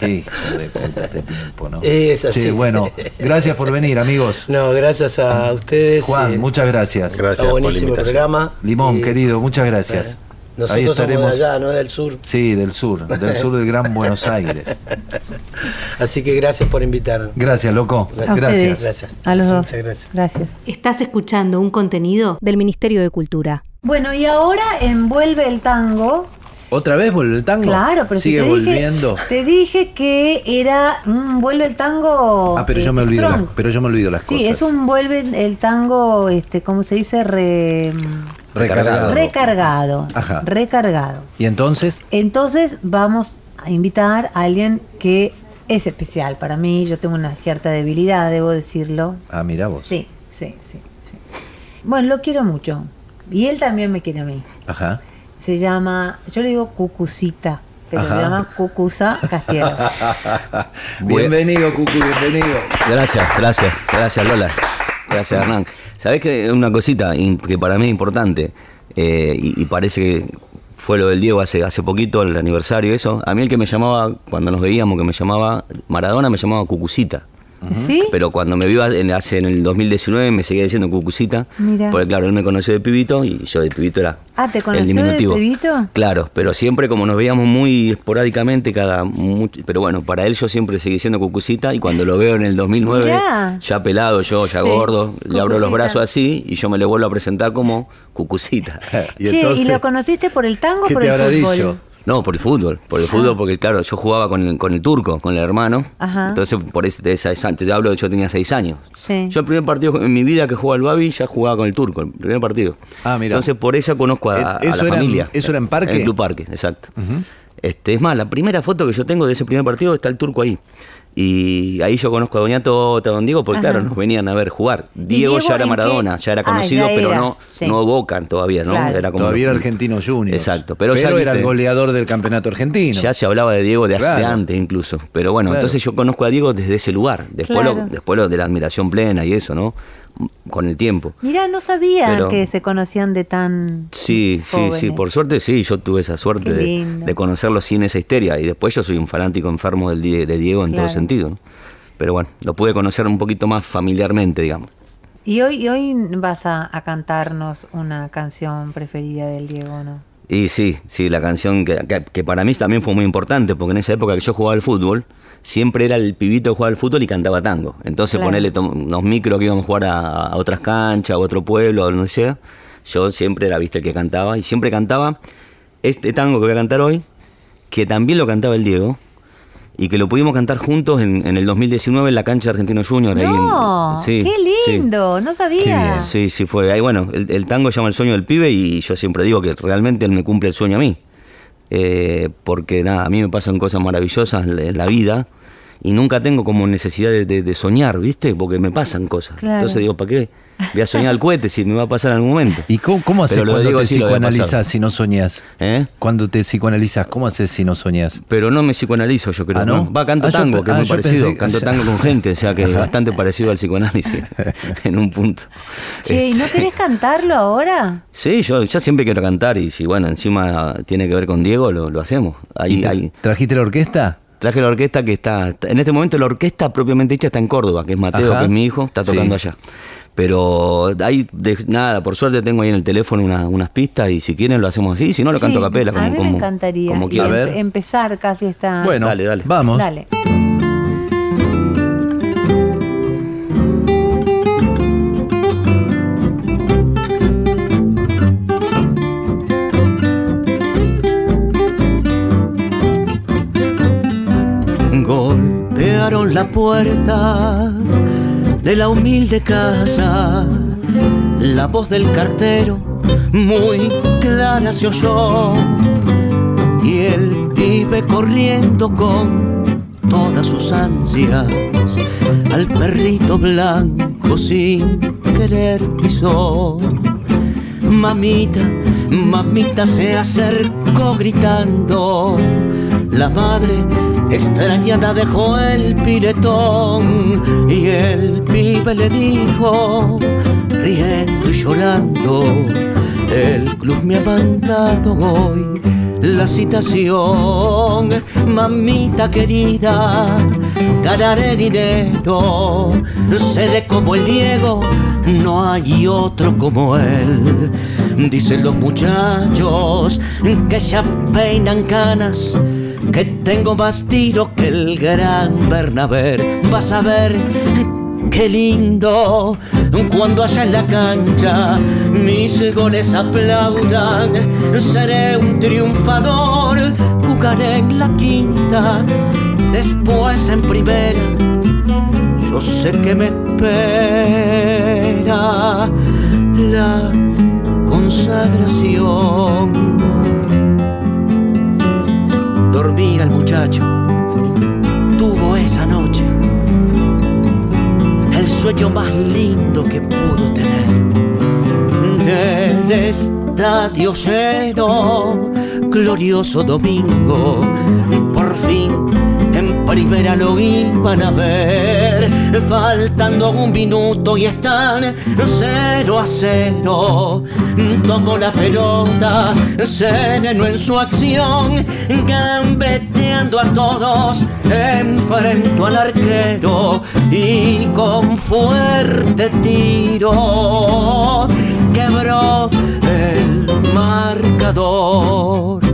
Puta este tiempo, ¿no? Es así. Sí, bueno, gracias por venir, amigos. (laughs) No, gracias a ustedes. Juan, eh, muchas gracias. Gracias Está por la buenísimo el programa. Limón, Y, querido, muchas gracias. Eh, Ahí Nosotros somos estaremos. de allá, no del sur. Sí, del sur, del sur del Gran Buenos Aires. (laughs) Así que gracias por invitarnos. Gracias, loco. A ustedes. Gracias. A los dos. muchas gracias. Gracias. Estás escuchando un contenido del Ministerio de Cultura. Bueno, y ahora envuelve el tango. ¿Otra vez vuelve el tango? Claro, pero si Sigue te volviendo. Dije, te dije que era un vuelve el tango. Ah, pero yo eh, me olvido, pero yo me olvido las Sí, cosas. es un vuelve el tango, este, ¿cómo se dice? Re- recargado. recargado. Ajá. Recargado. ¿Y entonces? Entonces vamos a invitar a alguien que es especial para mí. Yo tengo una cierta debilidad, debo decirlo. Ah, mira vos. Sí, sí, sí, sí. Bueno, lo quiero mucho. Y él también me quiere a mí. Ajá. Se llama, yo le digo Cucucita, pero Ajá. se llama Cucusa Castiero. (laughs) bienvenido, Cucu, bienvenido. Gracias, gracias, gracias Lola. Gracias Hernán. Sabés que una cosita que para mí es importante. Eh, y, y parece que fue lo del Diego hace, hace poquito, el aniversario, eso. A mí el que me llamaba, cuando nos veíamos, que me llamaba Maradona, me llamaba Cucucita. ¿Sí? Pero cuando me vio en, hace, en el 2019 me seguía diciendo Cucucita. Mira. Porque claro, él me conoció de pibito y yo de pibito era Ah, ¿te el de diminutivo. pibito? Claro, pero siempre como nos veíamos muy esporádicamente, cada mucho- pero bueno, para él yo siempre seguí siendo Cucucita y cuando lo veo en el 2009, Mirá. ya pelado yo, ya Sí, gordo, le abro los brazos así y yo me le vuelvo a presentar como Cucucita. (laughs) Y entonces, ¿y lo conociste por el tango o ¿qué por te el habrá fútbol? dicho? No, por el fútbol, por el Ah. fútbol, porque claro, yo jugaba con el, con el turco, con el hermano. Ajá. Entonces, por ese, de esa, te hablo de yo tenía seis años. Sí. Yo el primer partido en mi vida que jugaba al Babi ya jugaba con el turco, el primer partido. Ah, mira. Entonces, por eso conozco a, a ¿eso la era familia. eso era en Parque? En el Club Parque, exacto. este, es más, la primera foto que yo tengo de ese primer partido está el turco ahí. Y ahí yo conozco a Doña Tota, a Don Diego, porque Ajá. claro, nos venían a ver jugar. Diego, Diego ya era? Maradona, ya era Ah, conocido, pero no, sí. no Boca todavía, ¿no? Claro. Era como Todavía era argentino junior. Exacto, pero, ya, era el goleador del campeonato argentino. ya se hablaba de Diego de hace antes incluso. Pero bueno, Claro. entonces yo conozco a Diego desde ese lugar. Después, Claro. lo, después lo de la admiración plena y eso, ¿no? Con el tiempo. Mirá, no sabía Pero- que se conocían de tan Sí, sí, jóvenes. sí. Por suerte sí, yo tuve esa suerte de, de conocerlo sin esa histeria. Y después yo soy un fanático enfermo del, de Diego en Claro. todo sentido. ¿no? Pero bueno, lo pude conocer un poquito más familiarmente, digamos. Y hoy, y hoy vas a, a cantarnos una canción preferida del Diego, ¿no? Y sí, sí, la canción que, que- que para mí también fue muy importante, porque en esa época que yo jugaba al fútbol, siempre era el pibito que jugaba al fútbol y cantaba tango. Entonces Claro. ponerle unos micros que íbamos a jugar a, a otras canchas, a otro pueblo, a donde sea, yo siempre era, viste, el que cantaba, y siempre cantaba este tango que voy a cantar hoy, que también lo cantaba el Diego, y que lo pudimos cantar juntos en, en el 2019 en la cancha de Argentino Junior. ahí en- No, sí, qué sí. lindo, no sabía. Sí, sí, fue. Ahí, bueno, el, el tango llama el sueño del pibe y yo siempre digo que realmente él me cumple el sueño a mí. Eh, porque nada, a mí me pasan cosas maravillosas en la- en la vida y nunca tengo como necesidad de, de- de soñar, ¿viste? Porque me pasan cosas. Claro. Entonces digo, ¿para qué? Voy a soñar al cohete si me va a pasar en algún momento. ¿Y cómo, cómo haces cuando Diego te sí psicoanalizas si no soñás? ¿Eh? Cuando te psicoanalizas, ¿cómo haces si no soñás? Pero no me psicoanalizo, yo creo. Ah, ¿no? Va, canto Ah, tango, que es ah, muy parecido. pensé- canto o sea- tango con gente, o sea que es bastante parecido al psicoanálisis (laughs) en un punto. Che, ¿y no querés cantarlo ahora? Sí, yo, yo siempre quiero cantar y si bueno, encima tiene que ver con Diego, lo, lo hacemos. Ahí, ¿Y te- ahí. ¿Trajiste la orquesta? Traje la orquesta que está, en este momento la orquesta propiamente hecha está en Córdoba, que es Mateo, Ajá. que es mi hijo, está tocando Sí. allá. Pero ahí, de- nada, por suerte tengo ahí en el teléfono una- unas pistas y si quieren lo hacemos así, si no lo canto a capela, como, a mí como, me encantaría. como Y quieran. A ver. em- empezar casi esta... Bueno, Dale, dale. vamos. Dale. La puerta de la humilde casa. La voz del cartero muy clara se oyó. Y el pibe corriendo con todas sus ansias al perrito blanco sin querer pisó. Mamita, mamita se acercó gritando. La madre extrañada dejó el piletón y el pibe le dijo, riendo y llorando, el club me ha mandado hoy la citación. Mamita querida, ganaré dinero, seré como el Diego, no hay otro como él. Dicen los muchachos que ya peinan canas, que tengo más tiro que el gran Bernabé. Vas a ver qué lindo cuando allá en la cancha mis goles aplaudan. Seré un triunfador, jugaré en la quinta, después en primera. Yo sé que me espera la consagración. Dormir al muchacho tuvo esa noche el sueño más lindo que pudo tener. Del estadio lleno, glorioso domingo, por fin en primera lo iban a ver. Faltando un minuto y están cero a cero. Tomó la pelota, sereno en su acción, gambeteando a todos, enfrentó al arquero y con fuerte tiro quebró el marcador.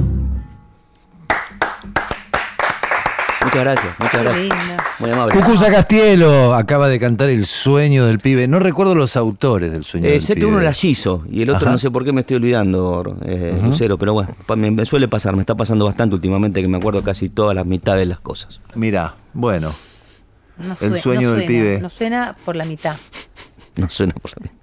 Muchas gracias, muchas gracias. Muy amable. Cucuza Castielo acaba de cantar El sueño del pibe. No recuerdo los autores del sueño Eh, del sé pibe. que uno era Giso y el otro Ajá. no sé por qué me estoy olvidando, eh, Lucero, pero bueno, me, me suele pasar, me está pasando bastante últimamente que me acuerdo casi todas las mitades de las cosas. Mirá, bueno. No El sue- sueño no del suena, pibe. No suena por la mitad. No suena por la mente.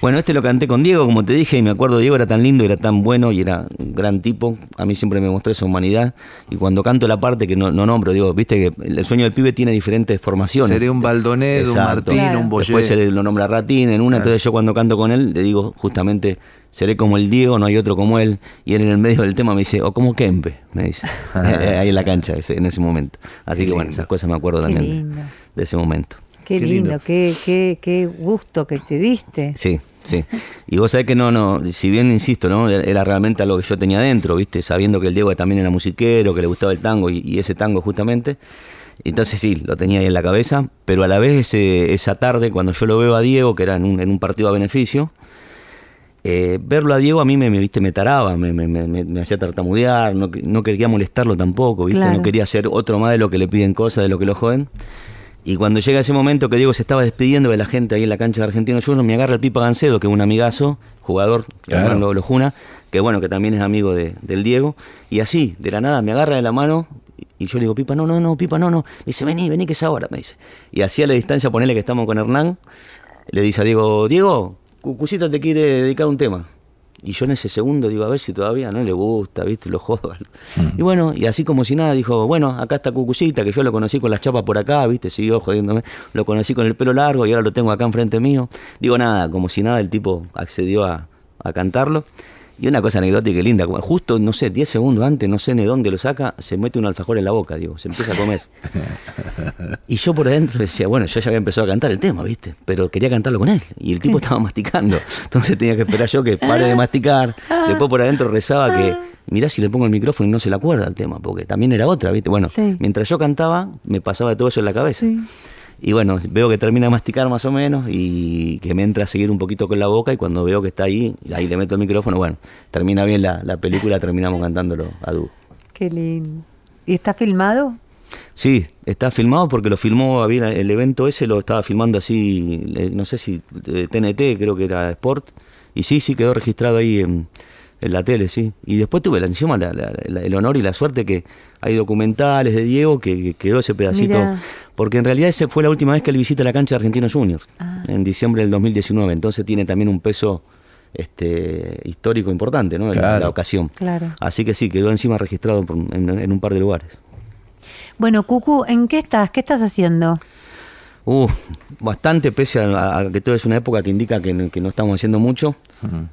Bueno, este lo canté con Diego, como te dije, y me acuerdo, Diego era tan lindo, era tan bueno y era un gran tipo. A mí siempre me mostró esa humanidad. Y cuando canto la parte que no, no nombro, digo, viste que el sueño del pibe tiene diferentes formaciones. Seré un Baldonedo, un. Martín, Claro. un Boyer. Después se le- lo nombra Ratín en una, entonces yo cuando canto con él le digo justamente, seré como el Diego, no hay otro como él. Y él en el medio del tema me dice, o como Kempe, me dice, (laughs) (laughs) ahí en la cancha, ese- en ese momento. Así que bueno, esas cosas me acuerdo Qué también de ese momento. Qué, Qué lindo, lindo. Qué, qué, qué gusto que te diste. Sí, sí. Y vos sabés que no, no, si bien insisto, ¿no? Era realmente algo que yo tenía dentro, ¿viste? Sabiendo que el Diego también era musiquero, que le gustaba el tango y, y ese tango justamente. Entonces sí, lo tenía ahí en la cabeza, pero a la vez ese- esa tarde, cuando yo lo veo a Diego, que era en un, en un partido a beneficio, eh, verlo a Diego a mí me, me, ¿viste? me taraba, me, me, me- hacía tartamudear, no, no quería molestarlo tampoco, ¿viste? Claro. no quería ser otro más de lo que le piden cosas, de lo que lo joden. Y cuando llega ese momento que Diego se estaba despidiendo de la gente ahí en la cancha de Argentino Juniors, me agarra el Pipa Gancedo, que es un amigazo, jugador, que Claro. lo, lo juna, que bueno, que también es amigo de- del Diego. Y así, de la nada, me agarra de la mano y yo le digo, Pipa, no, no, no, Pipa, no, no. Me dice, vení, vení, que es ahora, me dice. Y así a la distancia, ponele que estamos con Hernán, le dice a Diego, Diego, Cucucita te quiere dedicar un tema. Y yo en ese segundo digo, a ver si todavía no le gusta, ¿viste? Lo jodo. Y bueno, y así como si nada, dijo, bueno, acá está Cucucita, que yo lo conocí con las chapas por acá, ¿viste? Siguió jodiéndome. Lo conocí con el pelo largo y ahora lo tengo acá enfrente mío. Digo nada, como si nada, el tipo accedió a, a cantarlo. Y una cosa anecdótica y linda, justo, no sé, 10 segundos antes, no sé ni dónde lo saca, se mete un alfajor en la boca, digo, se empieza a comer. (laughs) Y yo por adentro decía, bueno, yo ya había empezado a cantar el tema, ¿viste? Pero quería cantarlo con él. Y el tipo estaba masticando. Entonces tenía que esperar yo que pare de masticar. Después por adentro rezaba que, mirá si le pongo el micrófono y no se le acuerda el tema, porque también era otra, ¿viste? Bueno, Sí. mientras yo cantaba, me pasaba todo eso en la cabeza. Sí. Y bueno, veo que termina de masticar más o menos y que me entra a seguir un poquito con la boca y cuando veo que está ahí, ahí le meto el micrófono, bueno, termina bien la, la película, terminamos cantándolo a dúo. Qué lindo. ¿Y está filmado? Sí, está filmado porque lo filmó, había el evento ese lo estaba filmando así, no sé si eh, TNT, creo que era Sport, y sí, sí, quedó registrado ahí en, en la tele, sí. Y después tuve encima la- la- la- el honor y la suerte que hay documentales de Diego que, que quedó ese pedacito, Mirá. porque en realidad esa fue la última vez que él visita la cancha de Argentinos Juniors, Ah. en diciembre del 2019, entonces tiene también un peso este histórico importante, ¿no? La- Claro. La, ocasión. Claro. Así que sí, quedó encima registrado por- en- en un par de lugares. Bueno, Cucu, ¿en qué estás? ¿Qué estás haciendo? Uh, bastante, pese a, a que todo es una época que indica que, no- que no estamos haciendo mucho.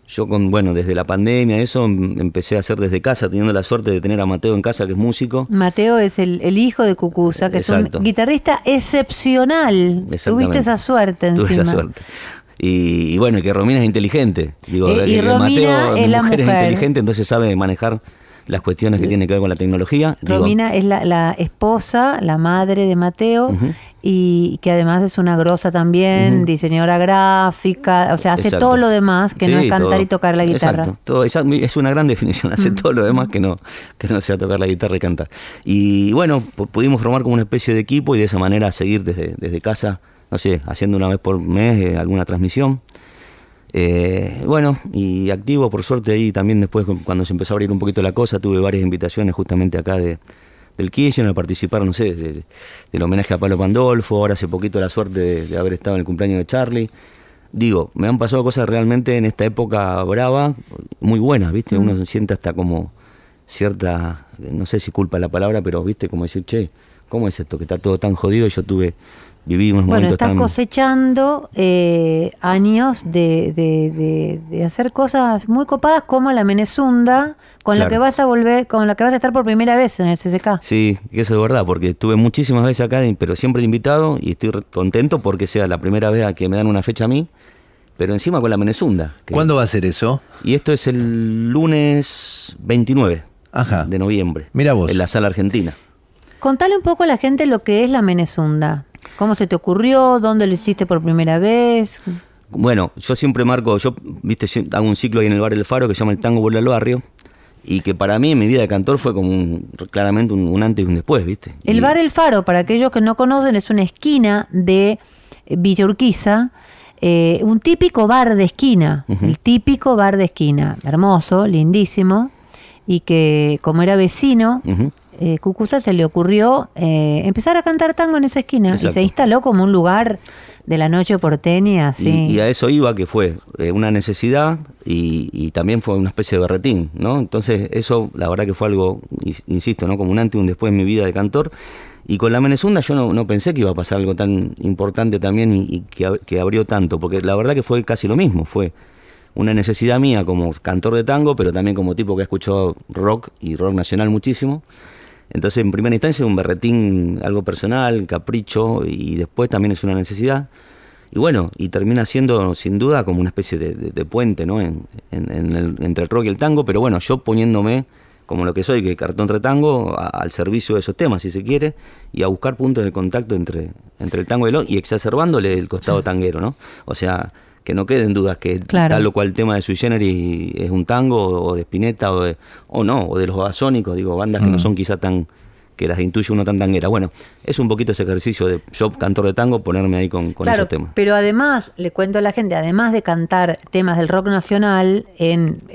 Yo, con bueno, desde la pandemia, eso em- empecé a hacer desde casa, teniendo la suerte de tener a Mateo en casa, que es músico. Mateo es el, el hijo de Cucuza, que es un guitarrista excepcional. Tuviste esa suerte encima. Tuve esa suerte. Y, y bueno, y que Romina es inteligente. Digo, Eh, y que Romina Mateo, es mi la mujer es inteligente, entonces sabe manejar las cuestiones que tienen que ver con la tecnología. Digo, Romina es la, la esposa, la madre de Mateo, y que además es una grosa también, diseñadora gráfica, o sea, hace Exacto. todo lo demás que no es cantar todo. y tocar la guitarra. Exacto, todo, es una gran definición, hace todo lo demás que no, que no sea tocar la guitarra y cantar. Y bueno, pu- pudimos formar como una especie de equipo y de esa manera seguir desde, desde casa, no sé, haciendo una vez por mes eh, alguna transmisión. Eh, bueno, y activo por suerte ahí también después cu- cuando se empezó a abrir un poquito la cosa, tuve varias invitaciones justamente acá de, del Kirchner a participar, no sé, de- del homenaje a Pablo Pandolfo, ahora hace poquito la suerte de, de haber estado en el cumpleaños de Charlie. Digo, me han pasado cosas realmente en esta época brava, muy buenas, ¿viste? Uno se siente hasta como cierta, no sé si culpa la palabra, pero, ¿viste? Como decir, che, ¿cómo es esto? Que está todo tan jodido y yo tuve viví unos Bueno, estás tan... cosechando eh, años de, de- de- de hacer cosas muy copadas como la Menezunda, con la Claro. que vas a volver, con la que vas a estar por primera vez en el CCK. Sí, que eso es verdad, porque estuve muchísimas veces acá, pero siempre de invitado y estoy contento porque sea la primera vez a que me dan una fecha a mí, pero encima con la Menezunda. que- ¿Cuándo va a ser eso? Y esto es el lunes 29 Ajá. de noviembre. Mira vos. En la sala argentina. Contale un poco a la gente lo que es la Menezunda. ¿Cómo se te ocurrió? ¿Dónde lo hiciste por primera vez? Bueno, yo siempre marco, yo, viste, hago un ciclo ahí en el bar El Faro que se llama El Tango Vuelve al Barrio. Y que para mí en mi vida de cantor fue como un, claramente un, un antes y un después, ¿viste? El bar El Faro, para aquellos que no conocen, es una esquina de eh, Villa Urquiza, eh, un típico bar de esquina, el típico bar de esquina, hermoso, lindísimo, y que como era vecino. Eh, Cucuza se le ocurrió eh, empezar a cantar tango en esa esquina y Exacto. se instaló como un lugar de la noche porteña, así. Y, y a eso iba, que fue eh, una necesidad y, y también fue una especie de berretín, ¿no? Entonces eso, la verdad que fue algo, ins- insisto, ¿no? Como un antes y un después en mi vida de cantor. Y con la Menezunda yo no, no pensé que iba a pasar algo tan importante también y, y que, que abrió tanto, porque la verdad que fue casi lo mismo, fue una necesidad mía como cantor de tango, pero también como tipo que ha escuchado rock y rock nacional muchísimo. Entonces, en primera instancia, un berretín, algo personal, capricho, y después también es una necesidad. Y bueno, y termina siendo sin duda como una especie de, de- de puente, ¿no? En, en- en el- entre el rock y el tango, pero bueno, yo poniéndome como lo que soy, que cartón entre tango, a- al servicio de esos temas, si se quiere, y a buscar puntos de contacto entre, entre el tango y el rock, y exacerbándole el costado tanguero, ¿no? O sea, que no queden dudas que Claro. tal o cual tema de Sui Generis es un tango, o, de Spinetta, o, de, o no, o de los basónicos, digo, bandas que no son quizá tan que las intuye uno tan tanguera. Bueno, es un poquito ese ejercicio de yo, cantor de tango, ponerme ahí con, con claro, esos temas. pero además, le cuento a la gente, además de cantar temas del rock nacional en eh,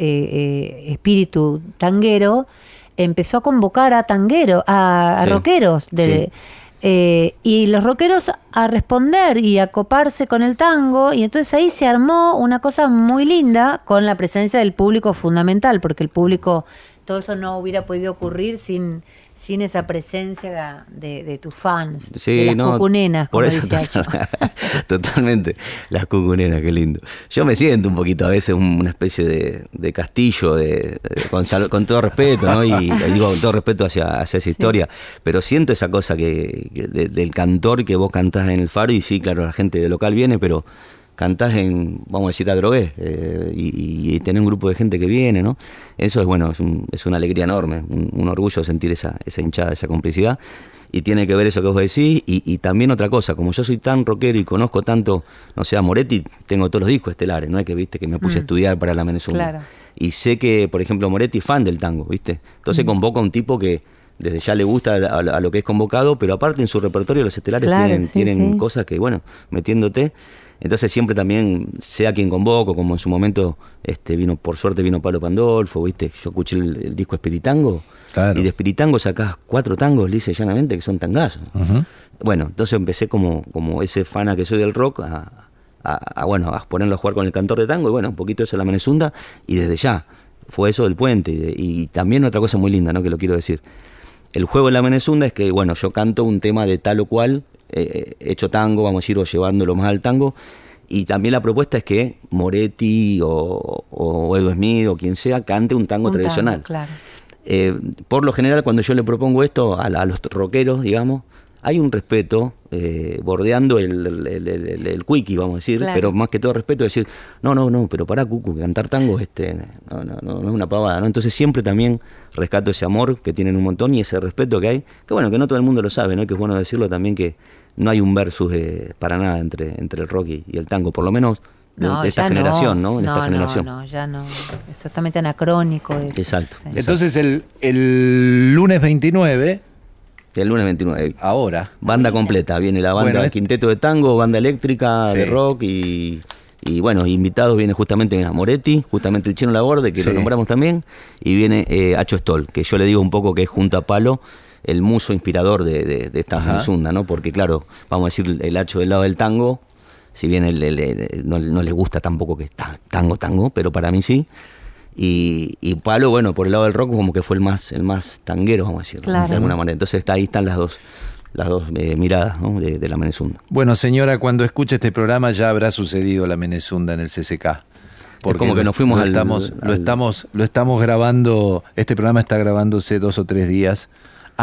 eh, espíritu tanguero, empezó a convocar a tanguero, a, a Sí, rockeros de, sí. Eh, y los rockeros a responder y a coparse con el tango, y entonces ahí se armó una cosa muy linda con la presencia del público fundamental, porque el público, todo eso no hubiera podido ocurrir sin, sin esa presencia de, de tus fans, de las no, cucunenas, como por eso total- (laughs) totalmente las cucunenas, qué lindo. Yo me siento un poquito a veces un- una especie de, de castillo, de, de- con, todo respeto, ¿no? Y, y digo con todo respeto hacia, hacia esa historia, pero siento esa cosa que, que de- del cantor que vos cantás en el faro y sí, claro, la gente del local viene, pero cantás en, vamos a decir, a drogué, eh, y, y tener un grupo de gente que viene, ¿no? Eso es bueno, es, un- es una alegría enorme, un, un orgullo sentir esa, esa hinchada, esa complicidad. Y tiene que ver eso que vos decís, y, y también otra cosa, como yo soy tan rockero y conozco tanto, no sé, a Moretti, tengo todos los discos estelares, no es que viste que me puse a estudiar para la Menezunda. Claro. Y sé que, por ejemplo, Moretti es fan del tango, ¿viste? Entonces convoca a un tipo que desde ya le gusta a, a lo que es convocado, pero aparte en su repertorio los estelares Claro, tienen, sí, tienen sí. cosas que, bueno, metiéndote. Entonces siempre también, sea quien convoco, como en su momento este vino, por suerte vino Pablo Pandolfo, ¿viste? Yo escuché el, el disco Espiritango. Claro. Y de Espiritango sacás cuatro tangos, y llanamente, que son tangazos. Bueno, entonces empecé como, como ese fana que soy del rock a, a- a, bueno, a ponerlo a jugar con el cantor de tango y bueno, un poquito eso es la Menezunda y desde ya fue eso del puente. Y también otra cosa muy linda, ¿no? Que lo quiero decir. El juego de la Menezunda es que, bueno, yo canto un tema de tal o cual, eh, hecho tango, vamos a decir, o llevándolo más al tango. Y también la propuesta es que Moretti o, o Edu Smith o quien sea cante un tango Un tango, tradicional. claro. Eh, por lo general, cuando yo le propongo esto a, los rockeros, digamos, hay un respeto eh, bordeando el, el, el, el- el quickie, vamos a decir, Claro. pero más que todo respeto, decir, no, no, no, pero para Cucu, cantar tango este, no, no, no, no es una pavada, ¿no? Entonces siempre también rescato ese amor que tienen un montón y ese respeto que hay, que bueno, que no todo el mundo lo sabe, ¿no? Que es bueno decirlo también que no hay un versus eh, para nada entre, entre el rock y, y el tango, por lo menos de, de esta generación, ¿no? De no, esta generación. No, ya no. Es totalmente anacrónico. eso. Exacto. Sí. Entonces el, el lunes 29, El lunes 29. ahora, Banda completa, viene la banda Bueno, es- quinteto de tango, banda eléctrica, de rock y, y bueno, invitados viene justamente mira, Moretti, justamente el Chino Laborde, que Sí. lo nombramos también, y viene eh, Acho Stoll, que yo le digo un poco que es junto a Palo el muso inspirador de, de, de esta Ajá. Menezunda, ¿no? Porque claro, vamos a decir el Hacho del lado del tango, si bien él- no, no le gusta tampoco que está tango, tango, pero para mí sí. Y, y Palo, bueno, por el lado del rock como que fue el más, el más tanguero, vamos a decir, Claro. de alguna manera. Entonces está, ahí están las dos, las dos eh, miradas ¿no? de, de la Menezunda. Bueno, señora, cuando escuche este programa ya habrá sucedido la Menezunda en el CCK. como que nos fuimos lo al- estamos, lo estamos, lo estamos grabando. Este programa está grabándose dos o tres días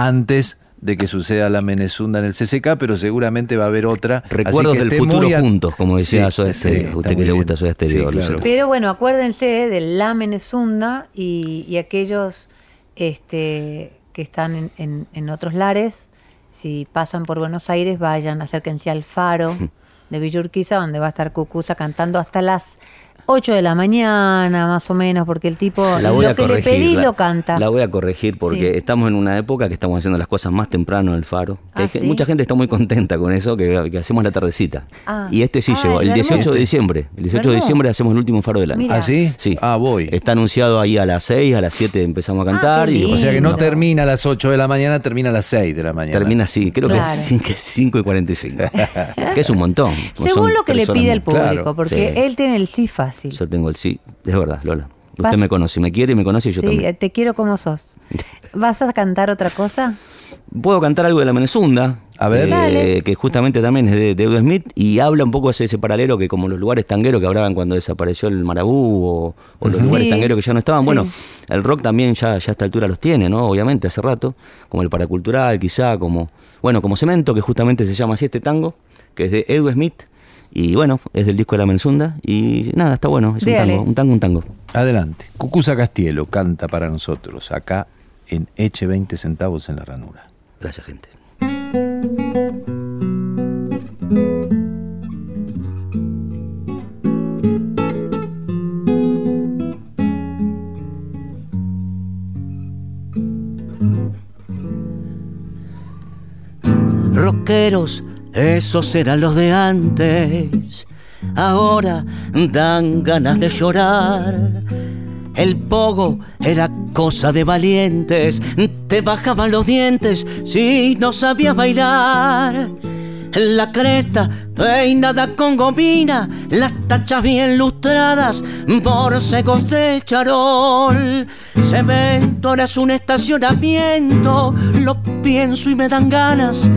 antes de que suceda la Menezunda en el CCK, pero seguramente va a haber otra. Así Recuerdos que del futuro juntos, como decía Soda sí, Stereo. está Usted que le gusta Soda Sí, claro. Lucero. Pero bueno, acuérdense de la Menezunda y, y aquellos este, que están en, en- en otros lares, si pasan por Buenos Aires, vayan, acérquense al faro (laughs) de Villa Urquiza, donde va a estar Cucuza cantando hasta las 8 de la mañana, más o menos, porque el tipo La voy lo a que le pedís la, lo canta. la voy a corregir porque Sí. estamos en una época que estamos haciendo las cosas más temprano en el faro. Que Ah, hay gen- ¿sí? Mucha gente está muy contenta con eso, que, que hacemos la tardecita. Ah. Y este sí Ah, llegó, el ¿el 18 hermoso? de diciembre. El 18 de diciembre hacemos el último faro del año. ¿Ah, sí? Sí. Ah, voy. Está anunciado ahí a las 6, a las 7 empezamos a cantar. qué y O sea que no termina a las 8 de la mañana, termina a las 6 de la mañana. termina así, creo Claro. que, es, que es 5 y 45. (laughs) que es un montón. Según lo que le pide el público, Claro, porque sí. él tiene el sí fácil. Yo tengo el sí, es verdad, Lola. Usted Vas- me conoce, me quiere y me conoce y yo sí, también. te quiero como sos. (laughs) ¿Vas a cantar otra cosa? Puedo cantar algo de la Menezunda. A ver. eh, que justamente también es de, de Edu Smith y habla un poco de ese, ese paralelo que como los lugares tangueros que hablaban cuando desapareció el Marabú o, o los Sí, lugares tangueros que ya no estaban. sí. Bueno, el rock también ya, ya a esta altura los tiene, ¿no? Obviamente, hace rato. Como el paracultural, quizá, como. Bueno, como Cemento, que justamente se llama así este tango, que es de Edu Smith. Y bueno, es del disco de la Menezunda. Y nada, está bueno, es un Dale. tango, un tango, un tango. Adelante. Cucuza Castielo canta para nosotros acá en Eche 20 centavos en la ranura. Gracias, gente. Rockeros, esos eran los de antes. Ahora dan ganas de llorar. El pogo era cosa de valientes. Te bajaban los dientes si no sabías bailar. La cresta peinada con gomina, las tachas bien lustradas, borcegos de charol. Cemento ahora es un estacionamiento, lo pienso y me dan ganas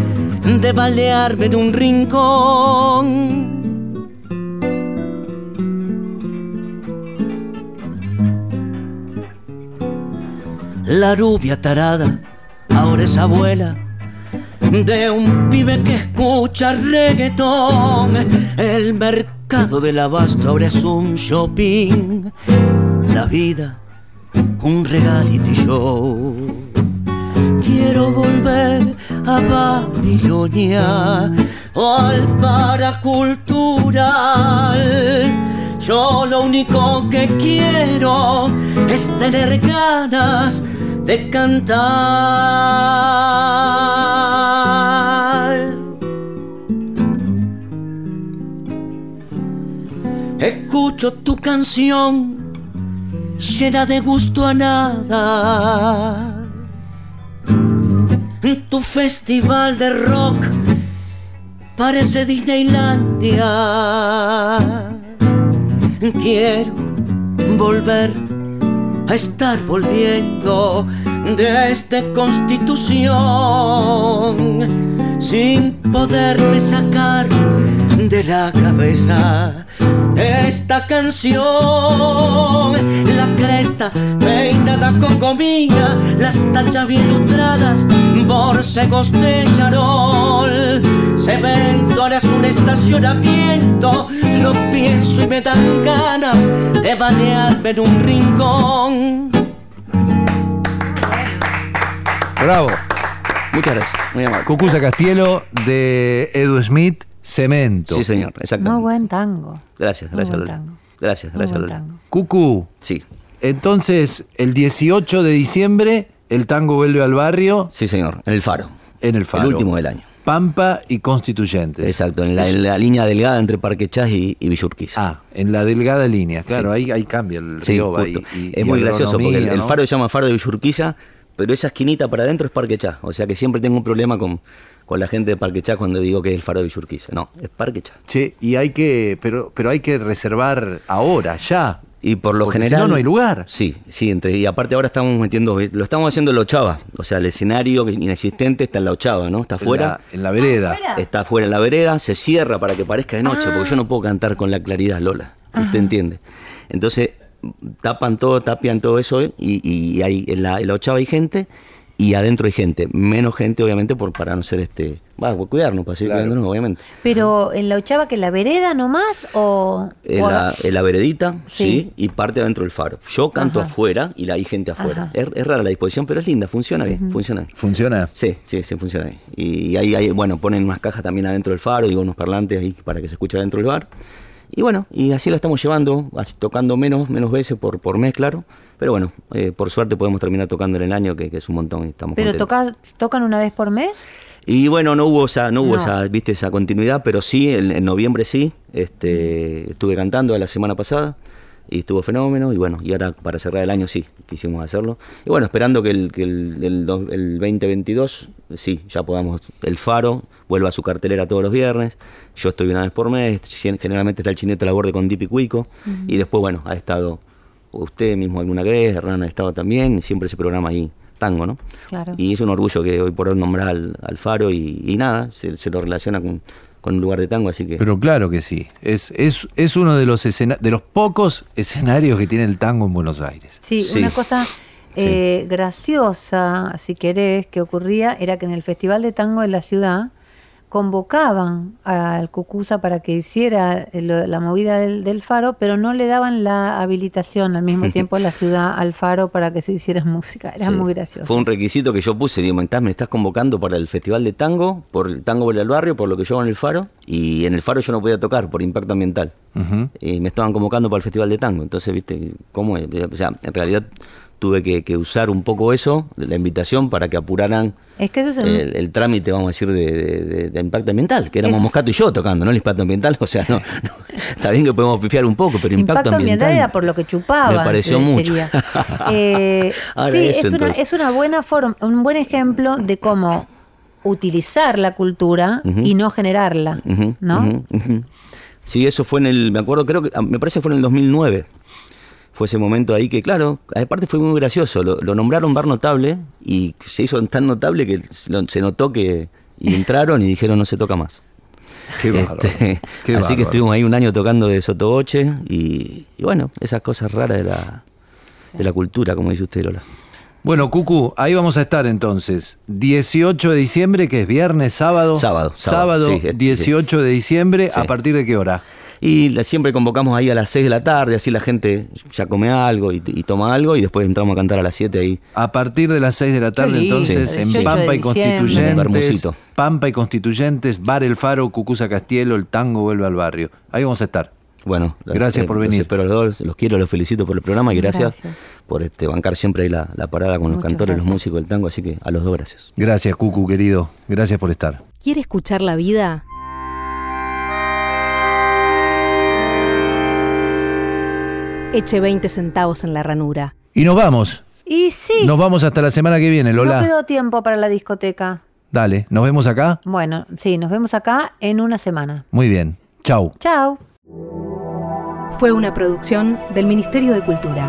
de balearme en un rincón. La rubia tarada ahora es abuela de un pibe que escucha reggaetón. El mercado del abasto ahora es un shopping. La vida, un reality show. Quiero volver a Babilonia o al paracultural. Yo lo único que quiero es tener ganas de cantar. Escucho tu canción llena de gusto a nada. Tu festival de rock parece Disneylandia. Quiero volver a estar volviendo de esta constitución sin poderme sacar de la cabeza esta canción. La cresta peinada con gomina, las tachas bien lustradas, borcegos de charol. Cemento ahora es un estacionamiento, lo pienso y me dan ganas de banearme en un rincón. Bravo. Muchas gracias, muy amable. Castielo de Edu Smith, Cemento. Sí, señor, exactamente. Muy buen tango. Gracias, Muy gracias, buen Lola. tango. Gracias, Muy gracias, buen Lola. tango. Cucu, Sí, entonces el 18 de diciembre el tango vuelve al barrio sí, señor, en el faro. en el faro. El último del año. Pampa y Constituyentes. Exacto, en la, en la línea delgada entre Parque Chas y, y Villurquiza. Ah, en la delgada línea. Claro, ahí, ahí cambia el Sí, río. justo. y- y- es y muy gracioso porque el, faro se llama Faro de Villurquiza, pero esa esquinita para adentro es Parque Chá. O sea que siempre tengo un problema con, con la gente de Parque Chá cuando digo que es el faro de Villurquiza. No, es Parque Chá. Che, y hay que, pero, pero hay que reservar ahora, ya. Y por lo Porque si general. no, no hay lugar. Sí, sí, entre, y aparte ahora estamos metiendo, lo estamos haciendo en la ochava. O sea, el escenario inexistente está en la ochava, ¿no? Está afuera. En la, en la vereda. Está afuera en la vereda, se cierra para que parezca de noche, porque yo no puedo cantar con la claridad, Lola. ¿Usted entiende? Entonces, tapan todo, tapian todo eso, ¿eh? y, y hay, en, la, en la ochava hay gente, y adentro hay gente. Menos gente, obviamente, por, para no ser este. Va, por cuidarnos, para seguir Claro. cuidándonos, obviamente. Pero en la ochava que la vereda nomás o... En o- la, en la veredita, sí. Sí. y parte adentro del faro. Yo canto Ajá. afuera y la hay gente afuera. Es, es rara la disposición, pero es linda, funciona bien, funciona bien. ¿Funciona? Sí, sí, sí, funciona bien. Y ahí, ahí, bueno, ponen unas cajas también adentro del faro, digo, unos parlantes ahí para que se escuche adentro del bar. Y bueno, y así la estamos llevando, así, tocando menos, menos veces por, por mes, claro. Pero bueno, eh, por suerte podemos terminar tocando en el año, que, que es un montón y estamos ¿Pero toca- tocan una vez por mes? Y bueno, no hubo esa, no hubo No. esa, viste, esa continuidad, pero sí, en, en noviembre sí, este, estuve cantando la semana pasada y estuvo fenómeno, y bueno, y ahora para cerrar el año sí, quisimos hacerlo. Y bueno, esperando que el, que el, el dos- el 2022, sí, ya podamos, el Faro vuelva a su cartelera todos los viernes, yo estoy una vez por mes, generalmente está el Chineto la Borde con Dip y Cuico, y después, bueno, ha estado usted mismo alguna vez, Hernán ha estado también, y siempre ese programa ahí, tango, ¿no? Claro. Y es un orgullo que hoy por hoy nombrar al, al Faro y, y nada, se, se lo relaciona con, con un lugar de tango, así que... Pero claro que sí. Es, es, es uno de los, escena- de los pocos escenarios que tiene el tango en Buenos Aires. Sí, Sí. una cosa eh, graciosa, si querés, que ocurría era que en el Festival de Tango de la ciudad convocaban al Cucuza para que hiciera eh, la movida del, del faro, pero no le daban la habilitación al mismo (laughs) tiempo a la ciudad al faro para que se hiciera música. Era Sí. muy gracioso. Fue un requisito que yo puse, digo, me estás, me estás convocando para el Festival de Tango, por el Tango Vuelve al Barrio, por lo que yo hago en el Faro, y en el Faro yo no podía tocar por impacto ambiental. Y me estaban convocando para el Festival de Tango, entonces, viste, ¿cómo es? O sea, en realidad tuve que, que usar un poco eso, la invitación, para que apuraran Es que eso es un- el, el trámite, vamos a decir, de, de- de- de impacto ambiental, que éramos Es- Moscato y yo tocando, ¿no? El impacto ambiental, o sea, no, (laughs) no, está bien que podemos pifiar un poco, pero impacto, Impacto ambiental era por lo que chupaban. Me pareció se- mucho. (laughs) Eh, Ahora sí, eso, es, una, entonces. es una buena forma, un buen ejemplo de cómo utilizar la cultura y no generarla, ¿no? Sí, eso fue en el, me acuerdo, creo que, ah, me parece que fue en el 2009. Fue ese momento ahí que, claro, aparte fue muy gracioso. Lo, lo nombraron bar notable y se hizo tan notable que se notó que y entraron y dijeron no se toca más. Qué bárbaro. Este, Qué (laughs) así que bárbaro. estuvimos ahí un año tocando de sotoboche y, y bueno, esas cosas raras de la, de la cultura, como dice usted, Lola. Bueno, Cucu, ahí vamos a estar entonces. 18 de diciembre, que es viernes, sábado. Sábado, sábado, Sábado, sí, este, 18 de diciembre, Sí. ¿a partir de qué hora? Y la- siempre convocamos ahí a las 6 de la tarde, así la gente ya come algo y, y toma algo y después entramos a cantar a las 7 ahí. A partir de las 6 de la tarde, entonces, Sí. en 18 Pampa y Constituyentes. Pampa y Constituyentes, Bar El Faro, Cucuza Castielo, el tango vuelve al barrio. Ahí vamos a estar. Bueno, Gracias por los venir. espero a los dos, los quiero, los felicito por el programa y gracias, Gracias. por este bancar siempre ahí la, la parada con los Muchas cantores, los músicos del tango, así que a los dos gracias. Gracias, Cucu, querido. Gracias por estar. ¿Quiere escuchar la vida? Eche 20 centavos en la ranura. Y nos vamos. Y sí, Nos vamos hasta la semana que viene, no Lola. quedó tiempo para la discoteca. Dale, nos vemos acá. Bueno, sí, nos vemos acá en una semana. Muy bien. Chau. Chao. Fue una producción del Ministerio de Cultura.